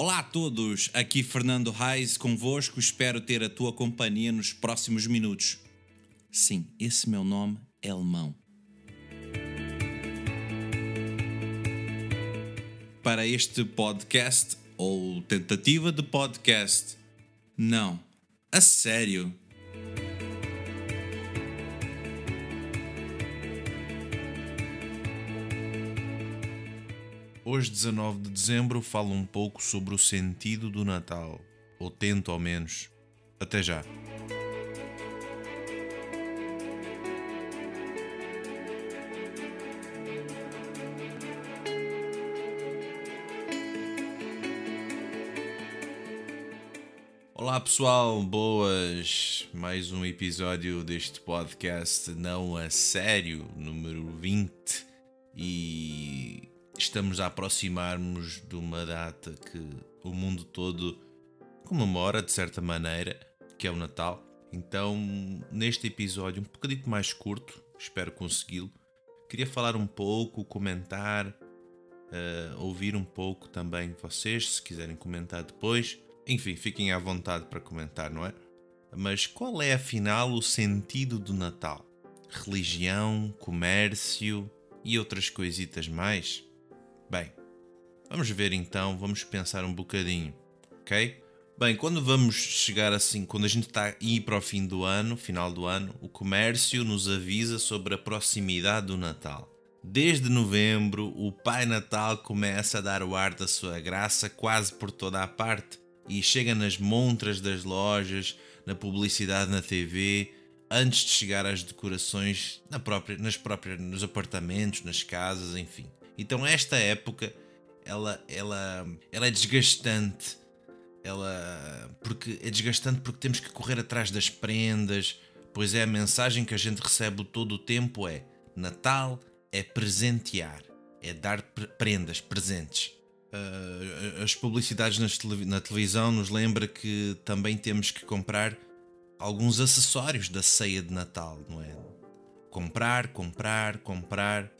Olá a todos, aqui Fernando Reis convosco, espero ter a tua companhia nos próximos minutos. Sim, esse meu nome é alemão. Para este podcast, ou tentativa de podcast, não, a sério. Hoje, 19 de dezembro, falo um pouco sobre o sentido do Natal, ou tento ao menos. Até já. Olá pessoal, boas! Mais um episódio deste podcast não a sério, número 20. Estamos a aproximar-nos de uma data que o mundo todo comemora de certa maneira, que é o Natal. Então, neste episódio, um bocadinho mais curto, espero consegui-lo, queria falar um pouco, comentar, uh, ouvir um pouco também vocês, se quiserem comentar depois. Enfim, fiquem à vontade para comentar, não é? Mas qual é afinal o sentido do Natal? Religião, comércio e outras coisitas mais? Bem, vamos ver então, vamos pensar um bocadinho, ok? Bem, quando vamos chegar assim, quando a gente está ir para o fim do ano, final do ano, o comércio nos avisa sobre a proximidade do Natal. Desde novembro, o Pai Natal começa a dar o ar da sua graça quase por toda a parte e chega nas montras das lojas, na publicidade na TV, antes de chegar às decorações na própria, nas próprias, nos apartamentos, nas casas, enfim. Então esta época ela, ela, ela é desgastante. Ela, porque é desgastante porque temos que correr atrás das prendas, pois é a mensagem que a gente recebe todo o tempo é Natal é presentear, é dar prendas, presentes. Uh, as publicidades na televisão nos lembra que também temos que comprar alguns acessórios da ceia de Natal, não é? Comprar, comprar, comprar.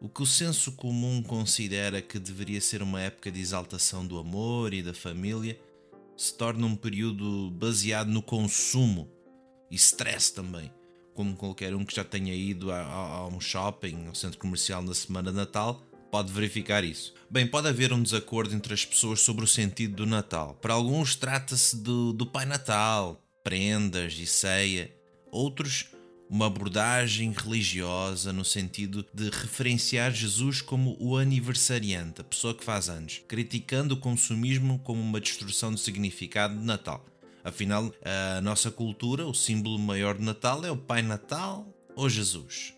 O que o senso comum considera que deveria ser uma época de exaltação do amor e da família se torna um período baseado no consumo e stress também, como qualquer um que já tenha ido a, a, a um shopping, ao centro comercial na semana de Natal, pode verificar isso. Bem, pode haver um desacordo entre as pessoas sobre o sentido do Natal. Para alguns trata-se do, do Pai Natal, prendas e ceia. Outros uma abordagem religiosa no sentido de referenciar Jesus como o aniversariante, a pessoa que faz anos, criticando o consumismo como uma destruição de significado de Natal. Afinal, a nossa cultura, o símbolo maior de Natal é o Pai Natal ou Jesus.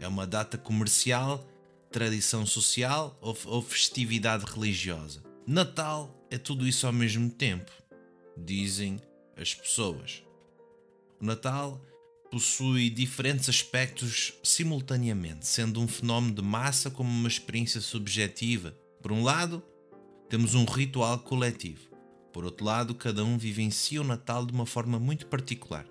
É uma data comercial, tradição social ou, ou festividade religiosa. Natal é tudo isso ao mesmo tempo, dizem as pessoas. O Natal possui diferentes aspectos simultaneamente, sendo um fenómeno de massa como uma experiência subjetiva. Por um lado, temos um ritual coletivo. Por outro lado, cada um vivencia o Natal de uma forma muito particular,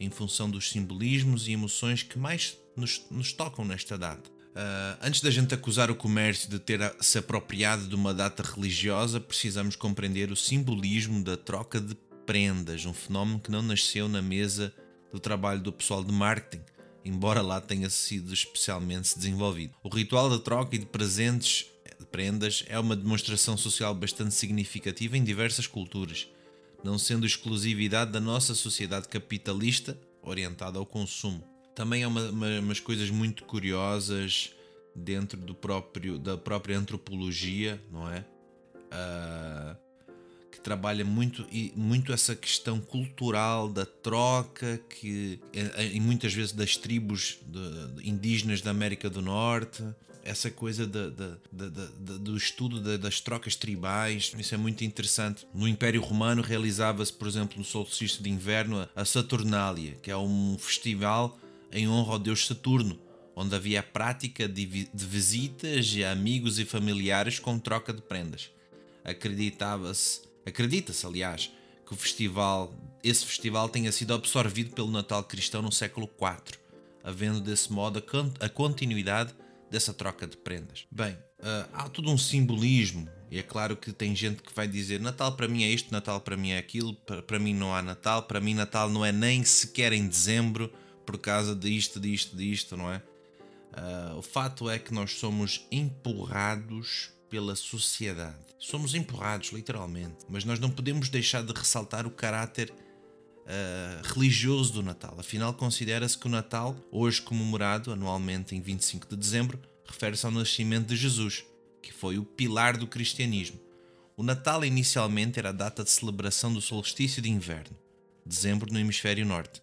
em função dos simbolismos e emoções que mais nos, nos tocam nesta data. Uh, antes da gente acusar o comércio de ter se apropriado de uma data religiosa, precisamos compreender o simbolismo da troca de prendas, um fenómeno que não nasceu na mesa do trabalho do pessoal de marketing, embora lá tenha sido especialmente desenvolvido. O ritual da troca e de presentes de prendas é uma demonstração social bastante significativa em diversas culturas, não sendo exclusividade da nossa sociedade capitalista orientada ao consumo. Também há uma, uma, umas coisas muito curiosas dentro do próprio, da própria antropologia, não é? Uh, que trabalha muito, muito essa questão cultural da troca, que e muitas vezes das tribos de, indígenas da América do Norte, essa coisa de, de, do estudo das trocas tribais, isso é muito interessante. No Império Romano realizava-se, por exemplo, no solstício de inverno, a Saturnália, que é um festival em honra ao deus Saturno, onde havia a prática de, de visitas a amigos e familiares com troca de prendas. Acreditava-se Acredita-se, aliás, que o festival, esse festival tenha sido absorvido pelo Natal cristão no século IV, havendo desse modo a continuidade dessa troca de prendas? Bem, uh, há todo um simbolismo. E é claro que tem gente que vai dizer Natal para mim é isto, Natal para mim é aquilo, para, para mim não há Natal, para mim Natal não é nem sequer em dezembro por causa disto, disto, disto, não é? Uh, o fato é que nós somos empurrados pela sociedade. Somos empurrados, literalmente. Mas nós não podemos deixar de ressaltar o caráter uh, religioso do Natal. Afinal, considera-se que o Natal, hoje comemorado anualmente em 25 de dezembro, refere-se ao nascimento de Jesus, que foi o pilar do cristianismo. O Natal inicialmente era a data de celebração do solstício de inverno, dezembro no hemisfério norte,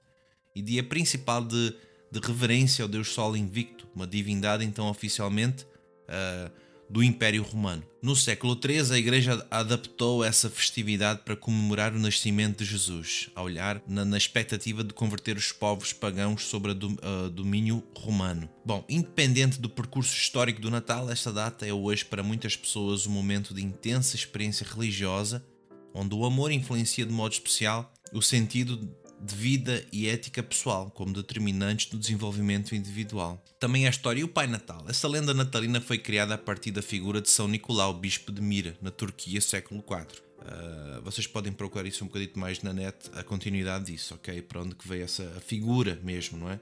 e dia principal de, de reverência ao Deus Sol invicto, uma divindade então oficialmente uh, do Império Romano. No século III, a Igreja adaptou essa festividade para comemorar o nascimento de Jesus, a olhar na, na expectativa de converter os povos pagãos sobre o uh, domínio romano. Bom, independente do percurso histórico do Natal, esta data é hoje para muitas pessoas um momento de intensa experiência religiosa, onde o amor influencia de modo especial o sentido de vida e ética pessoal como determinantes do desenvolvimento individual. Também a história e o Pai Natal. Essa lenda natalina foi criada a partir da figura de São Nicolau, bispo de Mira, na Turquia, século IV. Uh, vocês podem procurar isso um bocadinho mais na net, a continuidade disso, ok? Para onde que veio essa figura mesmo, não é?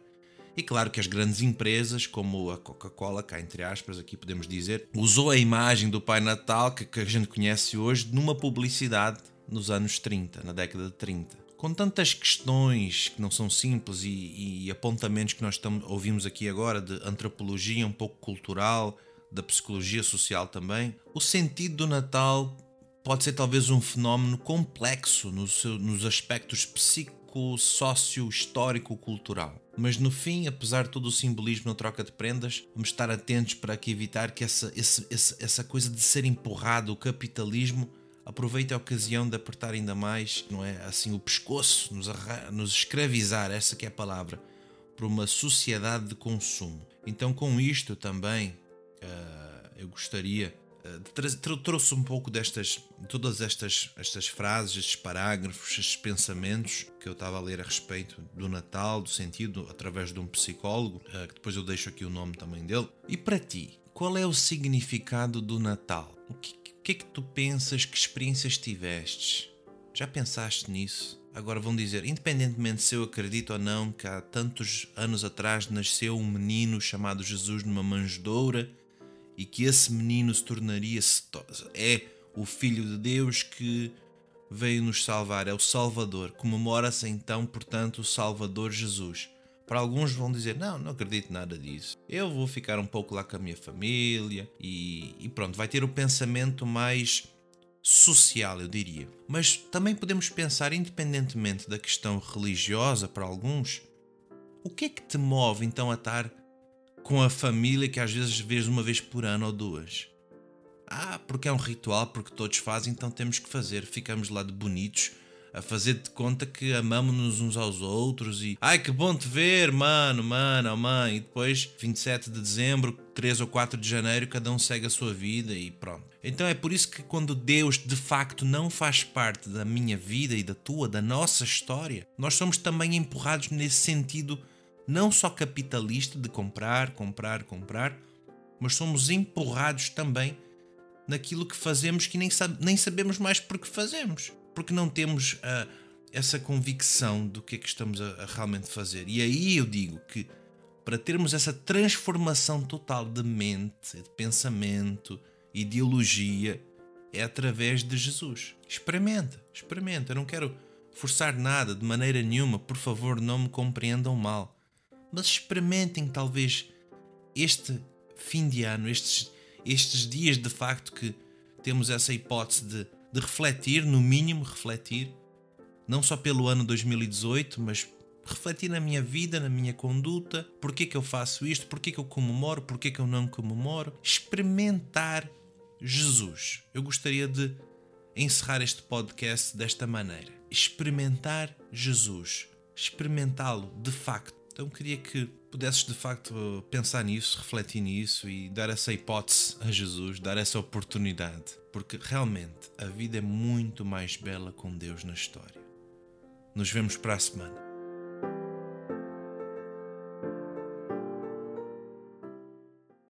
E claro que as grandes empresas, como a Coca-Cola, cá entre aspas, aqui podemos dizer, usou a imagem do Pai Natal que, que a gente conhece hoje numa publicidade nos anos 30, na década de 30 com tantas questões que não são simples e, e apontamentos que nós estamos, ouvimos aqui agora de antropologia um pouco cultural, da psicologia social também, o sentido do Natal pode ser talvez um fenómeno complexo no seu, nos aspectos psico, sócio, histórico, cultural. Mas no fim, apesar de todo o simbolismo na troca de prendas, vamos estar atentos para que evitar que essa, essa, essa coisa de ser empurrado o capitalismo aproveite a ocasião de apertar ainda mais, não é? Assim, o pescoço, nos, nos escravizar, essa que é a palavra, por uma sociedade de consumo. Então, com isto também, uh, eu gostaria uh, trouxe um pouco destas, todas estas, estas frases, estes parágrafos, estes pensamentos que eu estava a ler a respeito do Natal, do sentido, através de um psicólogo, uh, que depois eu deixo aqui o nome também dele. E para ti, qual é o significado do Natal? O que, que é que tu pensas, que experiências tivestes? Já pensaste nisso? Agora vão dizer, independentemente se eu acredito ou não que há tantos anos atrás nasceu um menino chamado Jesus numa manjedoura e que esse menino se tornaria é o filho de Deus que veio nos salvar, é o Salvador. Comemora-se então, portanto, o Salvador Jesus. Para alguns vão dizer: Não, não acredito nada disso. Eu vou ficar um pouco lá com a minha família e, e pronto, vai ter o pensamento mais social, eu diria. Mas também podemos pensar, independentemente da questão religiosa para alguns, o que é que te move então a estar com a família que às vezes vês uma vez por ano ou duas? Ah, porque é um ritual, porque todos fazem, então temos que fazer. Ficamos lá de bonitos a fazer de conta que amamos-nos uns aos outros e ai que bom te ver, mano, mano, oh, mãe. E depois, 27 de dezembro, 3 ou 4 de janeiro, cada um segue a sua vida e pronto. Então é por isso que quando Deus de facto não faz parte da minha vida e da tua, da nossa história, nós somos também empurrados nesse sentido não só capitalista de comprar, comprar, comprar, mas somos empurrados também naquilo que fazemos que nem, nem sabemos mais porque fazemos porque não temos uh, essa convicção do que é que estamos a, a realmente fazer. E aí eu digo que para termos essa transformação total de mente, de pensamento, ideologia, é através de Jesus. Experimenta, experimenta. Eu não quero forçar nada de maneira nenhuma, por favor, não me compreendam mal. Mas experimentem talvez este fim de ano, estes, estes dias de facto que temos essa hipótese de de refletir, no mínimo refletir, não só pelo ano 2018, mas refletir na minha vida, na minha conduta, porque que eu faço isto, porque que eu comemoro, porque que eu não comemoro, experimentar Jesus. Eu gostaria de encerrar este podcast desta maneira. Experimentar Jesus, experimentá-lo de facto. Então queria que pudesses de facto pensar nisso, refletir nisso e dar essa hipótese a Jesus, dar essa oportunidade. Porque realmente a vida é muito mais bela com Deus na história. Nos vemos para a semana.